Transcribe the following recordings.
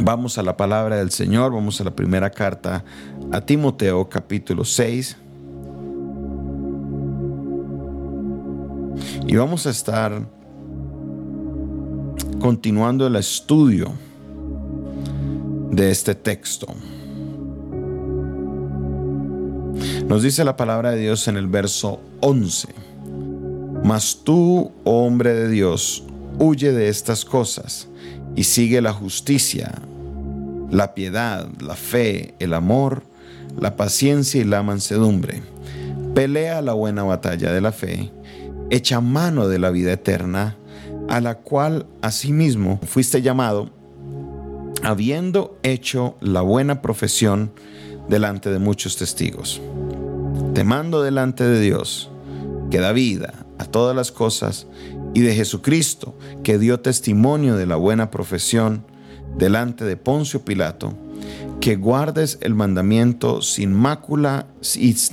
Vamos a la palabra del Señor, vamos a la primera carta a Timoteo capítulo 6. Y vamos a estar continuando el estudio de este texto. Nos dice la palabra de Dios en el verso 11. Mas tú, oh hombre de Dios, huye de estas cosas y sigue la justicia, la piedad, la fe, el amor, la paciencia y la mansedumbre. Pelea la buena batalla de la fe, echa mano de la vida eterna, a la cual asimismo fuiste llamado, habiendo hecho la buena profesión delante de muchos testigos. Te mando delante de Dios, que da vida a todas las cosas, y de Jesucristo, que dio testimonio de la buena profesión delante de Poncio Pilato, que guardes el mandamiento sin mácula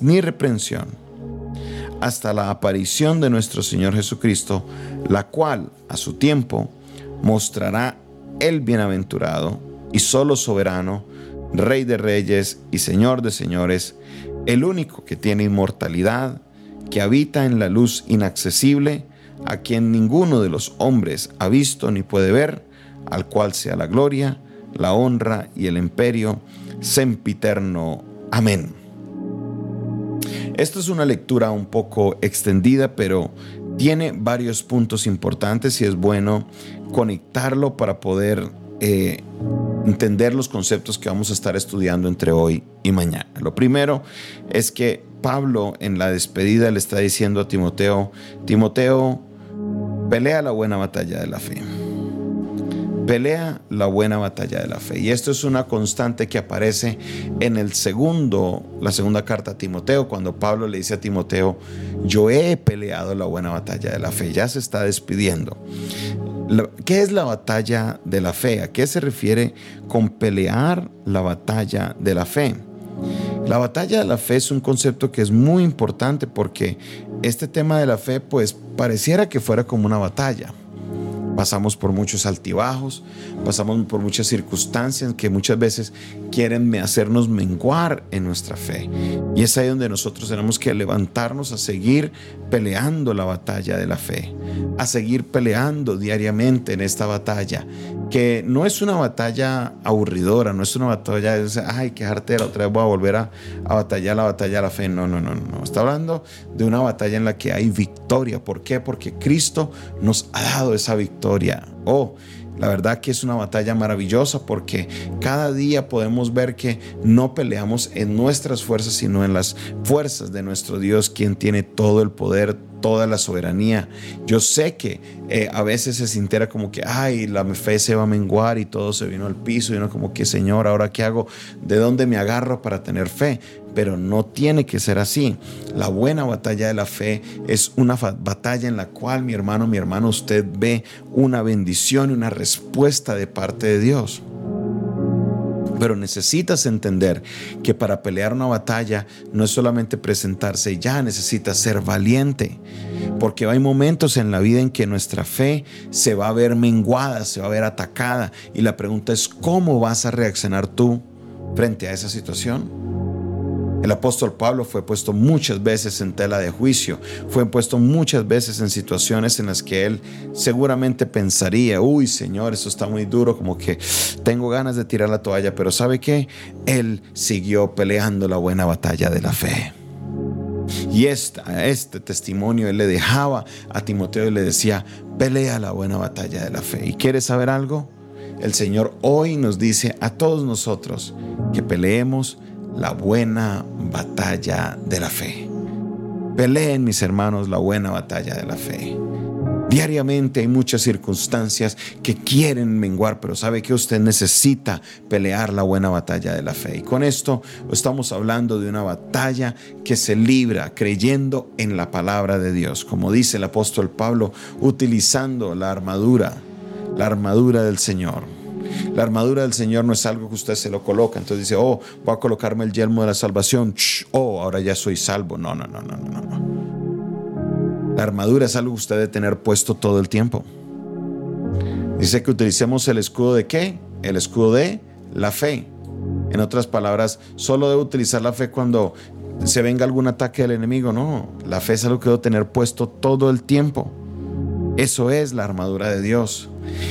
ni reprensión, hasta la aparición de nuestro Señor Jesucristo, la cual a su tiempo mostrará el bienaventurado y solo soberano, Rey de reyes y Señor de señores, el único que tiene inmortalidad, que habita en la luz inaccesible, a quien ninguno de los hombres ha visto ni puede ver, al cual sea la gloria, la honra y el imperio, sempiterno. Amén. Esta es una lectura un poco extendida, pero tiene varios puntos importantes y es bueno conectarlo para poder eh, entender los conceptos que vamos a estar estudiando entre hoy y mañana. Lo primero es que Pablo en la despedida le está diciendo a Timoteo, Timoteo, pelea la buena batalla de la fe. Pelea la buena batalla de la fe. Y esto es una constante que aparece en el segundo, la segunda carta a Timoteo, cuando Pablo le dice a Timoteo, yo he peleado la buena batalla de la fe. Ya se está despidiendo. ¿Qué es la batalla de la fe? ¿A qué se refiere con pelear la batalla de la fe? La batalla de la fe es un concepto que es muy importante porque este tema de la fe pues pareciera que fuera como una batalla. Pasamos por muchos altibajos, pasamos por muchas circunstancias que muchas veces quieren hacernos menguar en nuestra fe. Y es ahí donde nosotros tenemos que levantarnos a seguir peleando la batalla de la fe, a seguir peleando diariamente en esta batalla, que no es una batalla aburridora, no es una batalla de, ay, qué jartera, otra vez voy a volver a, a batallar la batalla de la fe. No, no, no, no. Está hablando de una batalla en la que hay victoria. ¿Por qué? Porque Cristo nos ha dado esa victoria. Oh, la verdad que es una batalla maravillosa porque cada día podemos ver que no peleamos en nuestras fuerzas, sino en las fuerzas de nuestro Dios, quien tiene todo el poder, toda la soberanía. Yo sé que eh, a veces se sintiera como que, ay, la fe se va a menguar y todo se vino al piso y uno como que, Señor, ¿ahora qué hago? ¿De dónde me agarro para tener fe? Pero no tiene que ser así. La buena batalla de la fe es una batalla en la cual, mi hermano, mi hermano, usted ve una bendición y una respuesta de parte de Dios. Pero necesitas entender que para pelear una batalla no es solamente presentarse ya, necesitas ser valiente. Porque hay momentos en la vida en que nuestra fe se va a ver menguada, se va a ver atacada. Y la pregunta es, ¿cómo vas a reaccionar tú frente a esa situación? El apóstol Pablo fue puesto muchas veces en tela de juicio, fue puesto muchas veces en situaciones en las que él seguramente pensaría, uy Señor, eso está muy duro, como que tengo ganas de tirar la toalla, pero ¿sabe qué? Él siguió peleando la buena batalla de la fe. Y este testimonio él le dejaba a Timoteo y le decía, pelea la buena batalla de la fe. ¿Y quieres saber algo? El Señor hoy nos dice a todos nosotros que peleemos la buena batalla de la fe. Peleen, mis hermanos, la buena batalla de la fe. Diariamente hay muchas circunstancias que quieren menguar, pero sabe que usted necesita pelear la buena batalla de la fe. Y con esto estamos hablando de una batalla que se libra creyendo en la palabra de Dios, como dice el apóstol Pablo, utilizando la armadura, la armadura del Señor. La armadura del Señor no es algo que usted se lo coloca. Entonces dice, oh, voy a colocarme el yelmo de la salvación. oh, ahora ya soy salvo. No, no, no, no, no, no. La armadura es algo que usted debe tener puesto todo el tiempo. Dice que utilicemos el escudo de qué? el escudo de la fe. En otras palabras, solo debo utilizar la fe cuando se venga algún ataque del enemigo. No, la fe es algo que debo tener puesto todo el tiempo. Eso es la armadura de Dios.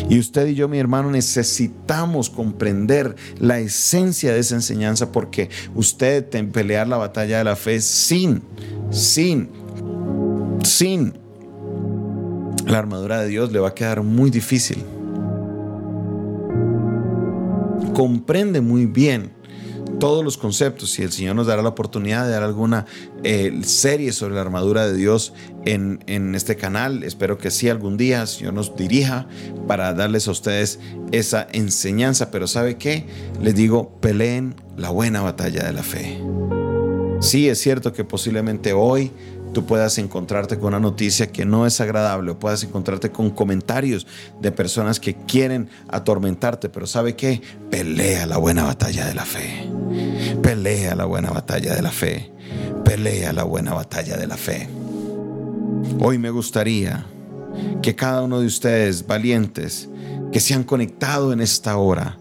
Y usted y yo, mi hermano, necesitamos comprender la esencia de esa enseñanza porque usted pelear la batalla de la fe sin, sin, sin la armadura de Dios le va a quedar muy difícil. Comprende muy bien todos los conceptos. Si el Señor nos dará la oportunidad de dar alguna eh, serie sobre la armadura de Dios en, en, este canal, espero que sí algún día el Señor nos dirija para darles a ustedes esa enseñanza. Pero ¿sabe qué? Les digo, peleen la buena batalla de la fe. Sí, es cierto que posiblemente hoy tú puedas encontrarte con una noticia que no es agradable o puedas encontrarte con comentarios de personas que quieren atormentarte, pero ¿sabe qué? Pelea la buena batalla de la fe. Pelea la buena batalla de la fe. Pelea la buena batalla de la fe. Hoy me gustaría que cada uno de ustedes, valientes, que se han conectado en esta hora,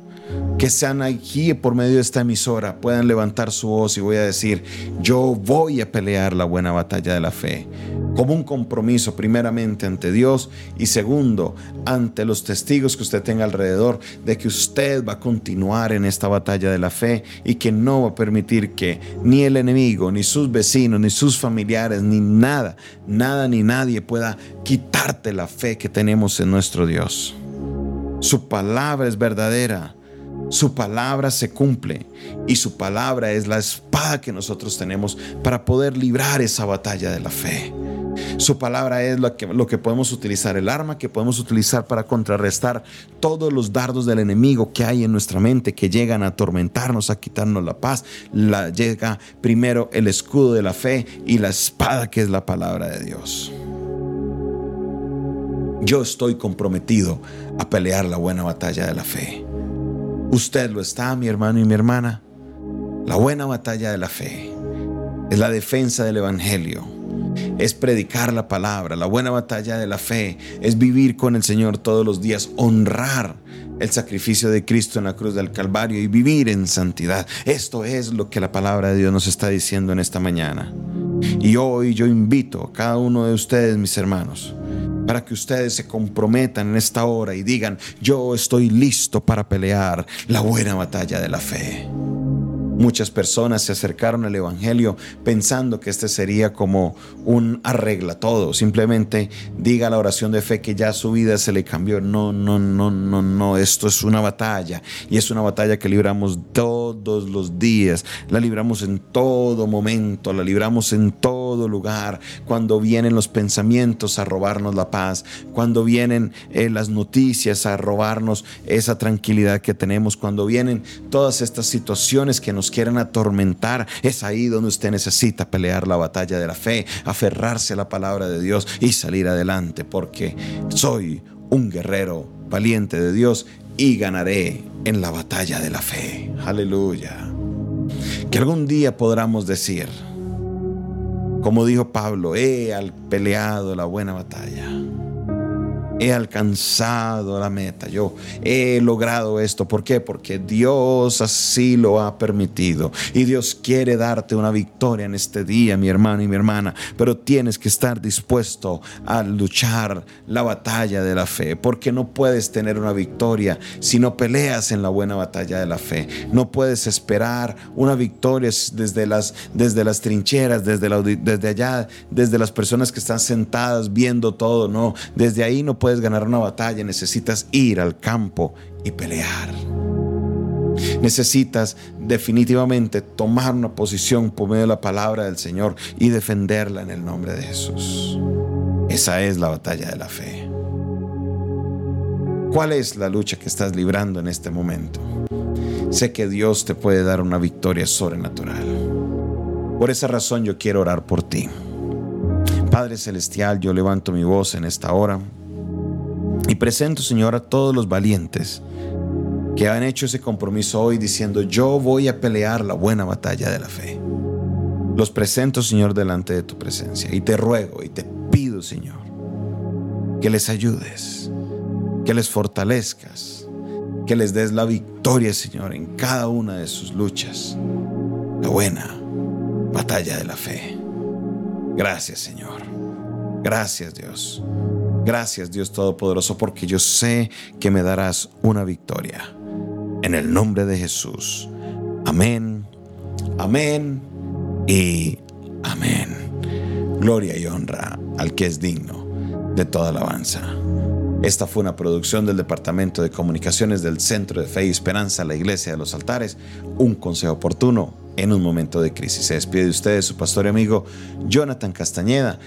que sean aquí por medio de esta emisora, puedan levantar su voz y voy a decir, yo voy a pelear la buena batalla de la fe, como un compromiso primeramente ante Dios y segundo ante los testigos que usted tenga alrededor de que usted va a continuar en esta batalla de la fe y que no va a permitir que ni el enemigo, ni sus vecinos, ni sus familiares, ni nada, nada ni nadie pueda quitarte la fe que tenemos en nuestro Dios. Su palabra es verdadera su palabra se cumple y su palabra es la espada que nosotros tenemos para poder librar esa batalla de la fe. Su palabra es lo que, podemos utilizar, el arma que podemos utilizar para contrarrestar todos los dardos del enemigo que hay en nuestra mente, que llegan a atormentarnos, a quitarnos la paz. La, llega primero el escudo de la fe y la espada que es la palabra de Dios. Yo estoy comprometido a pelear la buena batalla de la fe. Usted lo está, mi hermano y mi hermana. La buena batalla de la fe es la defensa del Evangelio, es predicar la palabra. La buena batalla de la fe es vivir con el Señor todos los días, honrar el sacrificio de Cristo en la cruz del Calvario y vivir en santidad. Esto es lo que la palabra de Dios nos está diciendo en esta mañana. Y hoy yo invito a cada uno de ustedes, mis hermanos, para que ustedes se comprometan en esta hora y digan, yo estoy listo para pelear la buena batalla de la fe. Muchas personas se acercaron al Evangelio pensando que este sería como un arregla todo. Simplemente diga la oración de fe que ya su vida se le cambió. No, no, no, no, no. Esto es una batalla. Y es una batalla que libramos todos los días. La libramos en todo momento. La libramos en todo lugar. Cuando vienen los pensamientos a robarnos la paz. Cuando vienen eh, las noticias a robarnos esa tranquilidad que tenemos. Cuando vienen todas estas situaciones que nos quieren atormentar, es ahí donde usted necesita pelear la batalla de la fe, aferrarse a la palabra de Dios y salir adelante, porque soy un guerrero valiente de Dios y ganaré en la batalla de la fe. Aleluya. Que algún día podamos decir, como dijo Pablo, he peleado la buena batalla he alcanzado la meta, yo he logrado esto. ¿Por qué? Porque Dios así lo ha permitido. Y Dios quiere darte una victoria en este día, mi hermano y mi hermana. Pero tienes que estar dispuesto a luchar la batalla de la fe. Porque no puedes tener una victoria si no peleas en la buena batalla de la fe. No puedes esperar una victoria desde las, desde las trincheras, desde, desde allá, desde las personas que están sentadas viendo todo. No, desde ahí no puedes ganar una batalla, necesitas ir al campo y pelear. Necesitas definitivamente tomar una posición por medio de la palabra del Señor y defenderla en el nombre de Jesús. Esa es la batalla de la fe. ¿Cuál es la lucha que estás librando en este momento? Sé que Dios te puede dar una victoria sobrenatural. Por esa razón yo quiero orar por ti. Padre Celestial, yo levanto mi voz en esta hora y presento, Señor, a todos los valientes que han hecho ese compromiso hoy diciendo, yo voy a pelear la buena batalla de la fe. Los presento, Señor, delante de tu presencia y te ruego y te pido, Señor, que les ayudes, que les fortalezcas, que les des la victoria, Señor, en cada una de sus luchas. La buena batalla de la fe. Gracias, Señor. Gracias, Dios. Gracias, Dios Todopoderoso, porque yo sé que me darás una victoria. En el nombre de Jesús. Amén. Amén. Y amén. Gloria y honra al que es digno de toda alabanza. Esta fue una producción del Departamento de Comunicaciones del Centro de Fe y Esperanza, la Iglesia de los Altares, un consejo oportuno en un momento de crisis. Se despide de ustedes su pastor y amigo Jonathan Castañeda